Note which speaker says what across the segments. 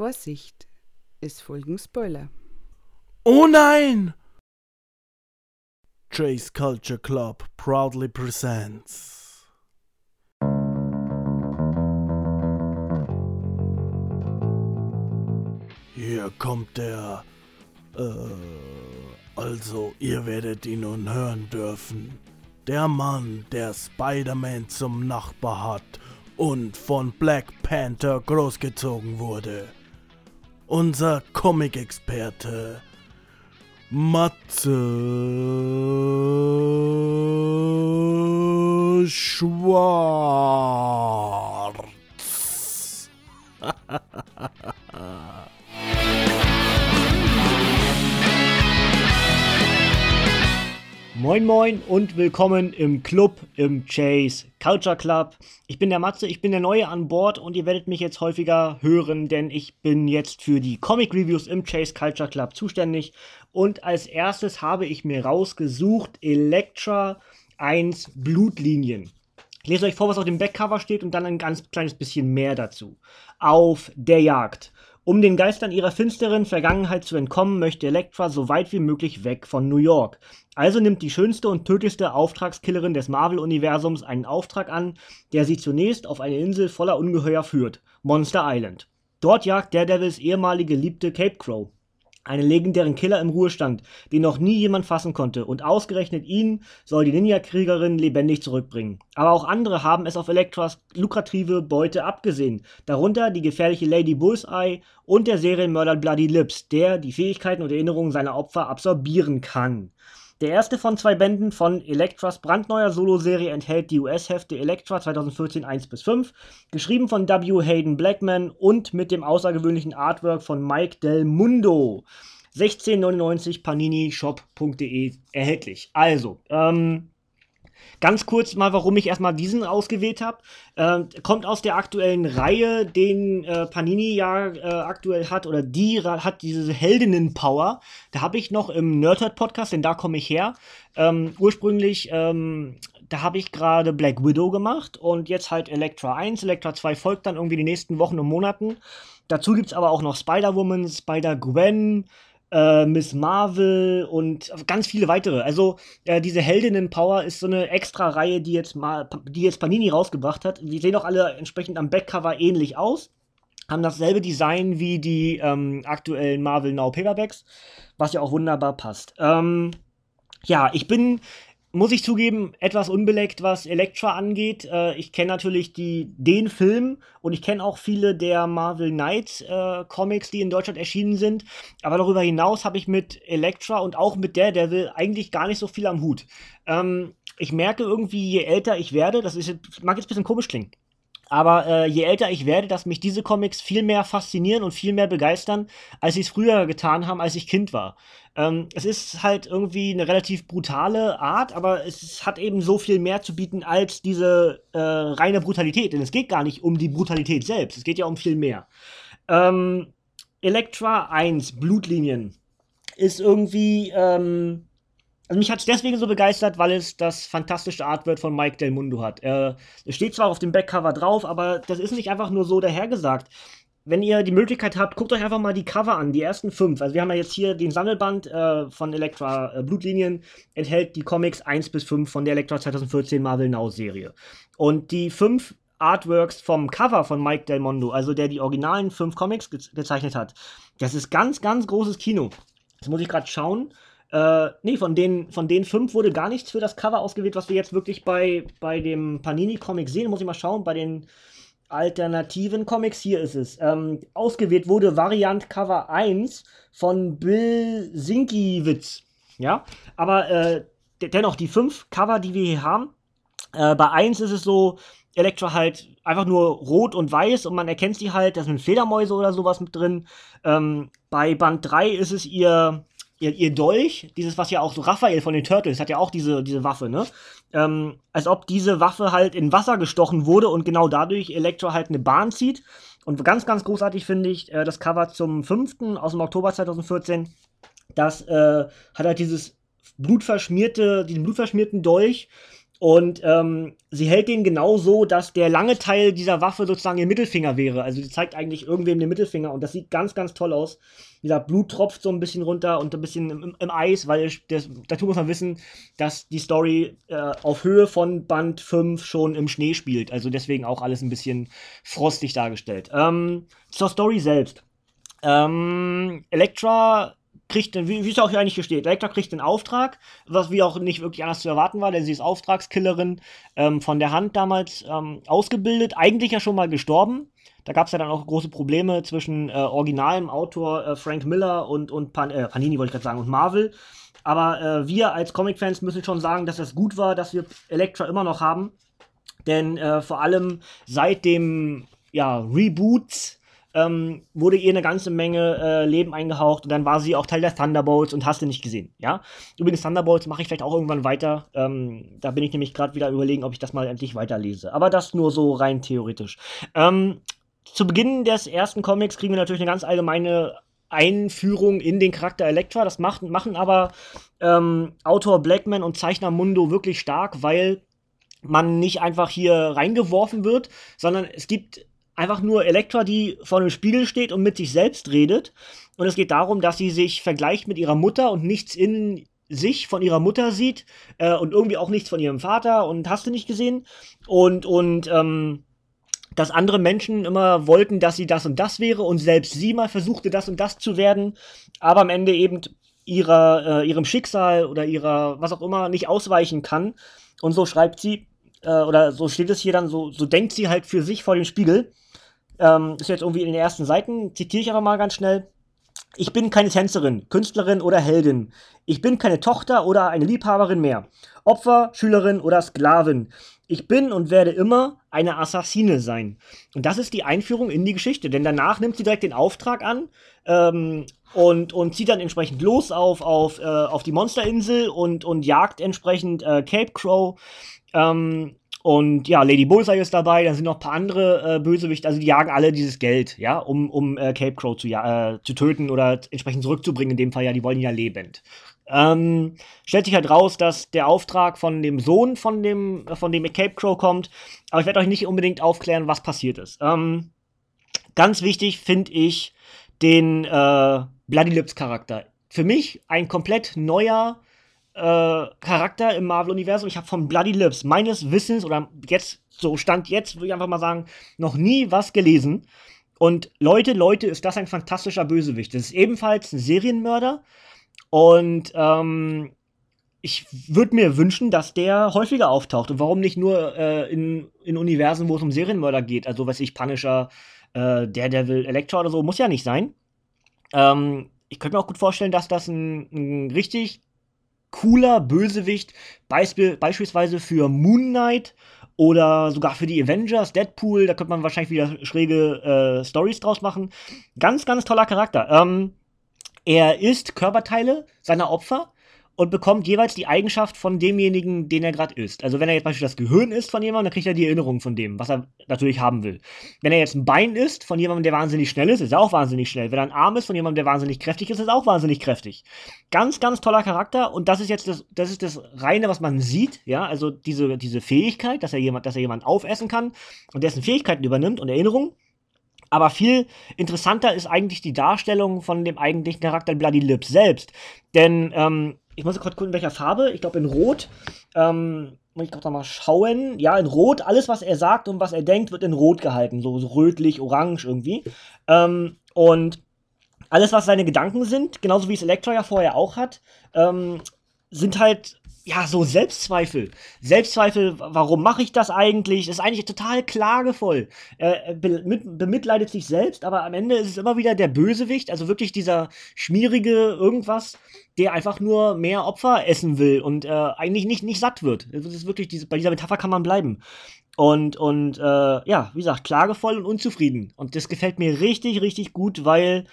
Speaker 1: Vorsicht, es folgen Spoiler.
Speaker 2: Oh nein! Chase Culture Club proudly presents. Hier kommt der. Äh, also, ihr werdet ihn nun hören dürfen. Der Mann, der Spider-Man zum Nachbar hat und von Black Panther großgezogen wurde. Unser Comic-Experte Matze Schwarz.
Speaker 3: Moin Moin und willkommen im Club, im Chase Culture Club. Ich bin der Matze, ich bin der Neue an Bord und ihr werdet mich jetzt häufiger hören, denn ich bin jetzt für die Comic Reviews im Chase Culture Club zuständig. Und als erstes habe ich mir rausgesucht Elektra 1 Blutlinien. Ich lese euch vor, was auf dem Backcover steht und dann ein ganz kleines bisschen mehr dazu. Auf der Jagd. Um den Geistern ihrer finsteren Vergangenheit zu entkommen, möchte Elektra so weit wie möglich weg von New York. Also nimmt die schönste und tödlichste Auftragskillerin des Marvel-Universums einen Auftrag an, der sie zunächst auf eine Insel voller Ungeheuer führt, Monster Island. Dort jagt Daredevils ehemalige Liebte Cape Crow einen legendären Killer im Ruhestand, den noch nie jemand fassen konnte, und ausgerechnet ihn soll die Ninja-Kriegerin lebendig zurückbringen. Aber auch andere haben es auf Elektras lukrative Beute abgesehen, darunter die gefährliche Lady Bullseye und der Serienmörder Bloody Lips, der die Fähigkeiten und Erinnerungen seiner Opfer absorbieren kann. Der erste von zwei Bänden von Elektras brandneuer Solo-Serie enthält die US-Hefte Elektra 2014 1-5, geschrieben von W. Hayden Blackman und mit dem außergewöhnlichen Artwork von Mike Del Mundo. 1699 paninishop.de erhältlich. Also, ähm, Ganz kurz mal, warum ich erstmal diesen ausgewählt habe. Äh, kommt aus der aktuellen Reihe, den äh, Panini ja äh, aktuell hat, oder die hat diese Heldinnen-Power. Da habe ich noch im Nerdhurt-Podcast, denn da komme ich her, ähm, ursprünglich ähm, da habe ich gerade Black Widow gemacht und jetzt halt Elektra 1. Elektra 2 folgt dann irgendwie die nächsten Wochen und Monaten. Dazu gibt es aber auch noch Spider-Woman, Spider-Gwen, äh, Miss Marvel und ganz viele weitere. Also äh, diese Heldinnen Power ist so eine extra Reihe, die jetzt mal, die jetzt Panini rausgebracht hat. Die sehen auch alle entsprechend am Backcover ähnlich aus. Haben dasselbe Design wie die ähm, aktuellen Marvel Now Paperbacks, was ja auch wunderbar passt. Ähm, ja, ich bin muss ich zugeben, etwas unbeleckt, was Elektra angeht. Äh, ich kenne natürlich die, den Film und ich kenne auch viele der Marvel Knights äh, Comics, die in Deutschland erschienen sind. Aber darüber hinaus habe ich mit Elektra und auch mit Daredevil eigentlich gar nicht so viel am Hut. Ähm, ich merke irgendwie, je älter ich werde, das ist, mag jetzt ein bisschen komisch klingen, aber äh, je älter ich werde, dass mich diese Comics viel mehr faszinieren und viel mehr begeistern, als sie es früher getan haben, als ich Kind war. Ähm, es ist halt irgendwie eine relativ brutale Art, aber es hat eben so viel mehr zu bieten als diese äh, reine Brutalität. Denn es geht gar nicht um die Brutalität selbst, es geht ja um viel mehr. Ähm, Elektra 1, Blutlinien, ist irgendwie. Ähm, also mich hat es deswegen so begeistert, weil es das fantastische Artwork von Mike Del Mundo hat. Äh, es steht zwar auf dem Backcover drauf, aber das ist nicht einfach nur so dahergesagt. Wenn ihr die Möglichkeit habt, guckt euch einfach mal die Cover an, die ersten fünf. Also wir haben ja jetzt hier den Sammelband äh, von Elektra äh, Blutlinien, enthält die Comics 1 bis 5 von der Elektra 2014 Marvel Now Serie. Und die fünf Artworks vom Cover von Mike Del Mondo, also der die originalen fünf Comics ge gezeichnet hat, das ist ganz, ganz großes Kino. Das muss ich gerade schauen. Äh, nee, von den, von den fünf wurde gar nichts für das Cover ausgewählt, was wir jetzt wirklich bei, bei dem Panini-Comic sehen. Muss ich mal schauen, bei den alternativen Comics, hier ist es. Ähm, ausgewählt wurde Variant Cover 1 von Bill Sinkiewicz. Ja, aber äh, dennoch, die fünf Cover, die wir hier haben, äh, bei 1 ist es so, Elektra halt einfach nur rot und weiß und man erkennt sie halt, da sind Fledermäuse oder sowas mit drin. Ähm, bei Band 3 ist es ihr ihr, ihr Dolch, dieses, was ja auch so Raphael von den Turtles hat ja auch diese, diese Waffe, ne? Ähm, als ob diese Waffe halt in Wasser gestochen wurde und genau dadurch Elektra halt eine Bahn zieht. Und ganz, ganz großartig finde ich äh, das Cover zum 5. aus dem Oktober 2014. Das äh, hat halt dieses blutverschmierte, diesen blutverschmierten Dolch Und ähm, sie hält den genau so, dass der lange Teil dieser Waffe sozusagen ihr Mittelfinger wäre. Also sie zeigt eigentlich irgendwem den Mittelfinger und das sieht ganz, ganz toll aus. Dieser Blut tropft so ein bisschen runter und ein bisschen im, im Eis, weil das, dazu muss man wissen, dass die Story äh, auf Höhe von Band 5 schon im Schnee spielt. Also deswegen auch alles ein bisschen frostig dargestellt. Ähm, zur Story selbst. Ähm, Elektra kriegt, wie, es auch hier eigentlich steht, Elektra kriegt den Auftrag, was wie auch nicht wirklich anders zu erwarten war, denn sie ist Auftragskillerin ähm, von der Hand damals ähm, ausgebildet, eigentlich ja schon mal gestorben. Da gab es ja dann auch große Probleme zwischen äh, originalem Autor äh, Frank Miller und, und Pan äh, Panini, wollte ich gerade sagen, und Marvel. Aber äh, wir als Comic-Fans müssen schon sagen, dass es gut war, dass wir Elektra immer noch haben. Denn äh, vor allem seit dem ja, Reboot ähm, wurde ihr eine ganze Menge äh, Leben eingehaucht und dann war sie auch Teil der Thunderbolts und hast du nicht gesehen, ja? Übrigens, Thunderbolts mache ich vielleicht auch irgendwann weiter. Ähm, da bin ich nämlich gerade wieder überlegen, ob ich das mal endlich weiterlese. Aber das nur so rein theoretisch. Ähm, zu Beginn des ersten Comics kriegen wir natürlich eine ganz allgemeine Einführung in den Charakter Elektra. Das macht, machen aber ähm, Autor Blackman und Zeichner Mundo wirklich stark, weil man nicht einfach hier reingeworfen wird, sondern es gibt einfach nur Elektra, die vor einem Spiegel steht und mit sich selbst redet. Und es geht darum, dass sie sich vergleicht mit ihrer Mutter und nichts in sich von ihrer Mutter sieht äh, und irgendwie auch nichts von ihrem Vater und hast du nicht gesehen. Und, und, ähm, dass andere Menschen immer wollten, dass sie das und das wäre und selbst sie mal versuchte, das und das zu werden, aber am Ende eben ihrer, äh, ihrem Schicksal oder ihrer, was auch immer, nicht ausweichen kann. Und so schreibt sie, äh, oder so steht es hier dann, so, so denkt sie halt für sich vor dem Spiegel. Ähm, ist jetzt irgendwie in den ersten Seiten, zitiere ich aber mal ganz schnell. Ich bin keine Tänzerin, Künstlerin oder Heldin. Ich bin keine Tochter oder eine Liebhaberin mehr. Opfer, Schülerin oder Sklavin. Ich bin und werde immer eine Assassine sein. Und das ist die Einführung in die Geschichte, denn danach nimmt sie direkt den Auftrag an ähm, und, und zieht dann entsprechend los auf, auf, äh, auf die Monsterinsel und, und jagt entsprechend äh, Cape Crow. Ähm, und ja, Lady Bullseye ist dabei, dann sind noch ein paar andere äh, Bösewichte, also die jagen alle dieses Geld, ja, um, um äh, Cape Crow zu, äh, zu töten oder entsprechend zurückzubringen. In dem Fall ja, die wollen ja lebend. Ähm, stellt sich halt raus, dass der Auftrag von dem Sohn von dem, von dem Cape Crow kommt, aber ich werde euch nicht unbedingt aufklären, was passiert ist. Ähm, ganz wichtig finde ich den äh, Bloody Lips Charakter. Für mich ein komplett neuer äh, Charakter im Marvel-Universum. Ich habe von Bloody Lips meines Wissens oder jetzt, so stand jetzt, würde ich einfach mal sagen, noch nie was gelesen. Und Leute, Leute, ist das ein fantastischer Bösewicht. Das ist ebenfalls ein Serienmörder. Und ähm, ich würde mir wünschen, dass der häufiger auftaucht. Und warum nicht nur äh, in, in Universen, wo es um Serienmörder geht? Also, weiß ich, Punisher, äh, Daredevil, Elektra oder so, muss ja nicht sein. Ähm, ich könnte mir auch gut vorstellen, dass das ein, ein richtig cooler Bösewicht, Beisp beispielsweise für Moon Knight oder sogar für die Avengers, Deadpool, da könnte man wahrscheinlich wieder schräge äh, Stories draus machen. Ganz, ganz toller Charakter. Ähm, er isst Körperteile seiner Opfer und bekommt jeweils die Eigenschaft von demjenigen, den er gerade ist. Also wenn er jetzt beispielsweise das Gehirn ist von jemandem, dann kriegt er die Erinnerung von dem, was er natürlich haben will. Wenn er jetzt ein Bein ist von jemandem, der wahnsinnig schnell ist, ist er auch wahnsinnig schnell. Wenn er ein Arm ist von jemandem, der wahnsinnig kräftig ist, ist er auch wahnsinnig kräftig. Ganz, ganz toller Charakter und das ist jetzt das, das ist das reine, was man sieht, ja, also diese, diese Fähigkeit, dass er jemand, dass er jemand aufessen kann und dessen Fähigkeiten übernimmt und Erinnerungen. Aber viel interessanter ist eigentlich die Darstellung von dem eigentlichen Charakter Bloody Lips selbst. Denn ähm, ich muss kurz gucken, in welcher Farbe. Ich glaube in Rot. Ähm, muss ich gerade mal schauen. Ja, in Rot. Alles, was er sagt und was er denkt, wird in Rot gehalten. So, so rötlich, orange irgendwie. Ähm, und alles, was seine Gedanken sind, genauso wie es Elektra ja vorher auch hat, ähm, sind halt ja, so Selbstzweifel. Selbstzweifel, warum mache ich das eigentlich? Ist eigentlich total klagevoll. Er bemitleidet sich selbst, aber am Ende ist es immer wieder der Bösewicht, also wirklich dieser schmierige irgendwas, der einfach nur mehr Opfer essen will und äh, eigentlich nicht, nicht satt wird. Das ist wirklich, diese, bei dieser Metapher kann man bleiben. Und, und äh, ja, wie gesagt, klagevoll und unzufrieden. Und das gefällt mir richtig, richtig gut, weil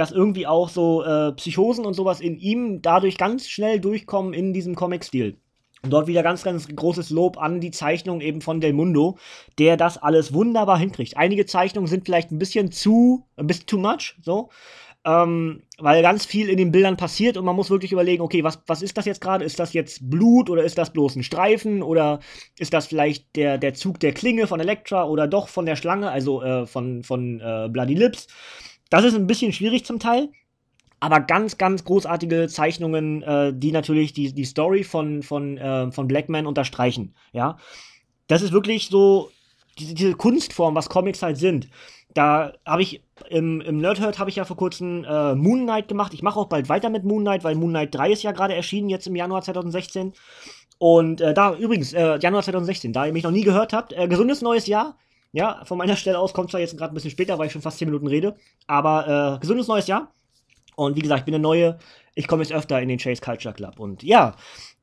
Speaker 3: dass irgendwie auch so äh, Psychosen und sowas in ihm dadurch ganz schnell durchkommen in diesem Comic-Stil. Und dort wieder ganz, ganz großes Lob an die Zeichnung eben von Del Mundo, der das alles wunderbar hinkriegt. Einige Zeichnungen sind vielleicht ein bisschen zu, ein bisschen too much, so. ähm, weil ganz viel in den Bildern passiert und man muss wirklich überlegen, okay, was, was ist das jetzt gerade? Ist das jetzt Blut oder ist das bloß ein Streifen oder ist das vielleicht der, der Zug der Klinge von Elektra oder doch von der Schlange, also äh, von, von äh, Bloody Lips? Das ist ein bisschen schwierig zum Teil aber ganz, ganz großartige Zeichnungen, äh, die natürlich die, die Story von, von, äh, von Blackman unterstreichen. Ja, das ist wirklich so diese, diese Kunstform, was Comics halt sind. Da habe ich im, im Nerdhurt habe ich ja vor kurzem äh, Moon Knight gemacht. Ich mache auch bald weiter mit Moon Knight, weil Moon Knight 3 ist ja gerade erschienen, jetzt im Januar 2016. Und äh, da übrigens, äh, Januar 2016, da ihr mich noch nie gehört habt, äh, gesundes neues Jahr. Ja, von meiner Stelle aus kommt zwar jetzt gerade ein bisschen später, weil ich schon fast 10 Minuten rede, aber äh, gesundes neues Jahr. Und wie gesagt, ich bin eine neue. Ich komme jetzt öfter in den Chase Culture Club. Und ja,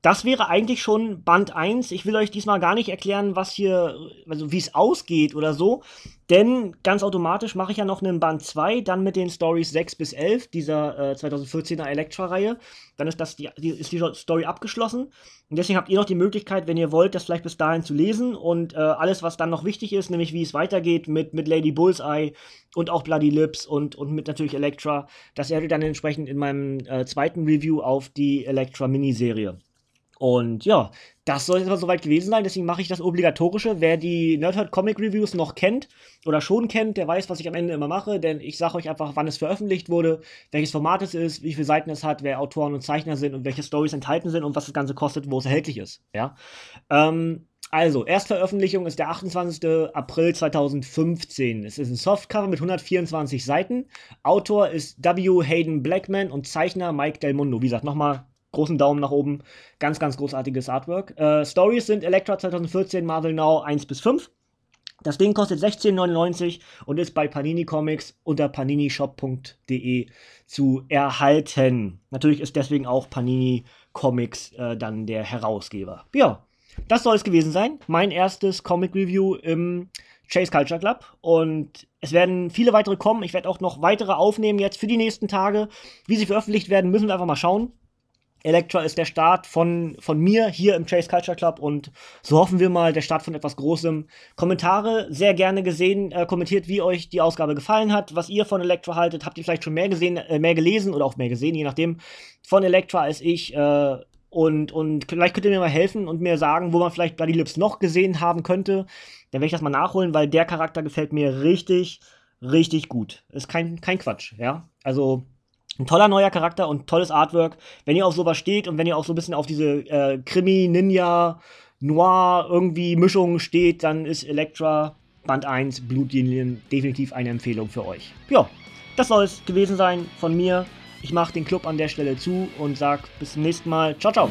Speaker 3: das wäre eigentlich schon Band 1. Ich will euch diesmal gar nicht erklären, was hier, also wie es ausgeht oder so. Denn ganz automatisch mache ich ja noch einen Band 2, dann mit den Stories 6 bis 11 dieser äh, 2014er Elektra-Reihe. Dann ist, das die, die, ist die Story abgeschlossen. Und deswegen habt ihr noch die Möglichkeit, wenn ihr wollt, das vielleicht bis dahin zu lesen. Und äh, alles, was dann noch wichtig ist, nämlich wie es weitergeht mit, mit Lady Bullseye und auch Bloody Lips und, und mit natürlich Elektra, das werdet ihr dann entsprechend in meinem äh, zweiten Review auf die Elektra-Miniserie. Und ja, das soll jetzt aber soweit gewesen sein, deswegen mache ich das Obligatorische. Wer die Nerdhurt Comic Reviews noch kennt oder schon kennt, der weiß, was ich am Ende immer mache, denn ich sage euch einfach, wann es veröffentlicht wurde, welches Format es ist, wie viele Seiten es hat, wer Autoren und Zeichner sind und welche Stories enthalten sind und was das Ganze kostet, wo es erhältlich ist. Ja. Ähm, also, Erstveröffentlichung ist der 28. April 2015. Es ist ein Softcover mit 124 Seiten. Autor ist W. Hayden Blackman und Zeichner Mike Del Mundo. Wie gesagt, nochmal großen Daumen nach oben. Ganz, ganz großartiges Artwork. Äh, Stories sind Elektra 2014, Marvel Now 1 bis 5. Das Ding kostet 16,99 und ist bei Panini Comics unter paninishop.de zu erhalten. Natürlich ist deswegen auch Panini Comics äh, dann der Herausgeber. Ja, das soll es gewesen sein. Mein erstes Comic Review im Chase Culture Club. Und es werden viele weitere kommen. Ich werde auch noch weitere aufnehmen jetzt für die nächsten Tage. Wie sie veröffentlicht werden, müssen wir einfach mal schauen. Elektra ist der Start von, von mir hier im Chase Culture Club und so hoffen wir mal, der Start von etwas Großem. Kommentare sehr gerne gesehen, äh, kommentiert, wie euch die Ausgabe gefallen hat, was ihr von Elektra haltet. Habt ihr vielleicht schon mehr gesehen, äh, mehr gelesen oder auch mehr gesehen, je nachdem, von Elektra als ich. Äh, und, und vielleicht könnt ihr mir mal helfen und mir sagen, wo man vielleicht Bloody Lips noch gesehen haben könnte. Dann werde ich das mal nachholen, weil der Charakter gefällt mir richtig, richtig gut. Ist kein, kein Quatsch, ja. Also ein toller neuer Charakter und tolles Artwork. Wenn ihr auf sowas steht und wenn ihr auch so ein bisschen auf diese äh, Krimi, Ninja, Noir irgendwie Mischung steht, dann ist Elektra Band 1 Blutlinien definitiv eine Empfehlung für euch. Ja, das soll es gewesen sein von mir. Ich mache den Club an der Stelle zu und sag bis zum nächsten Mal. Ciao, ciao.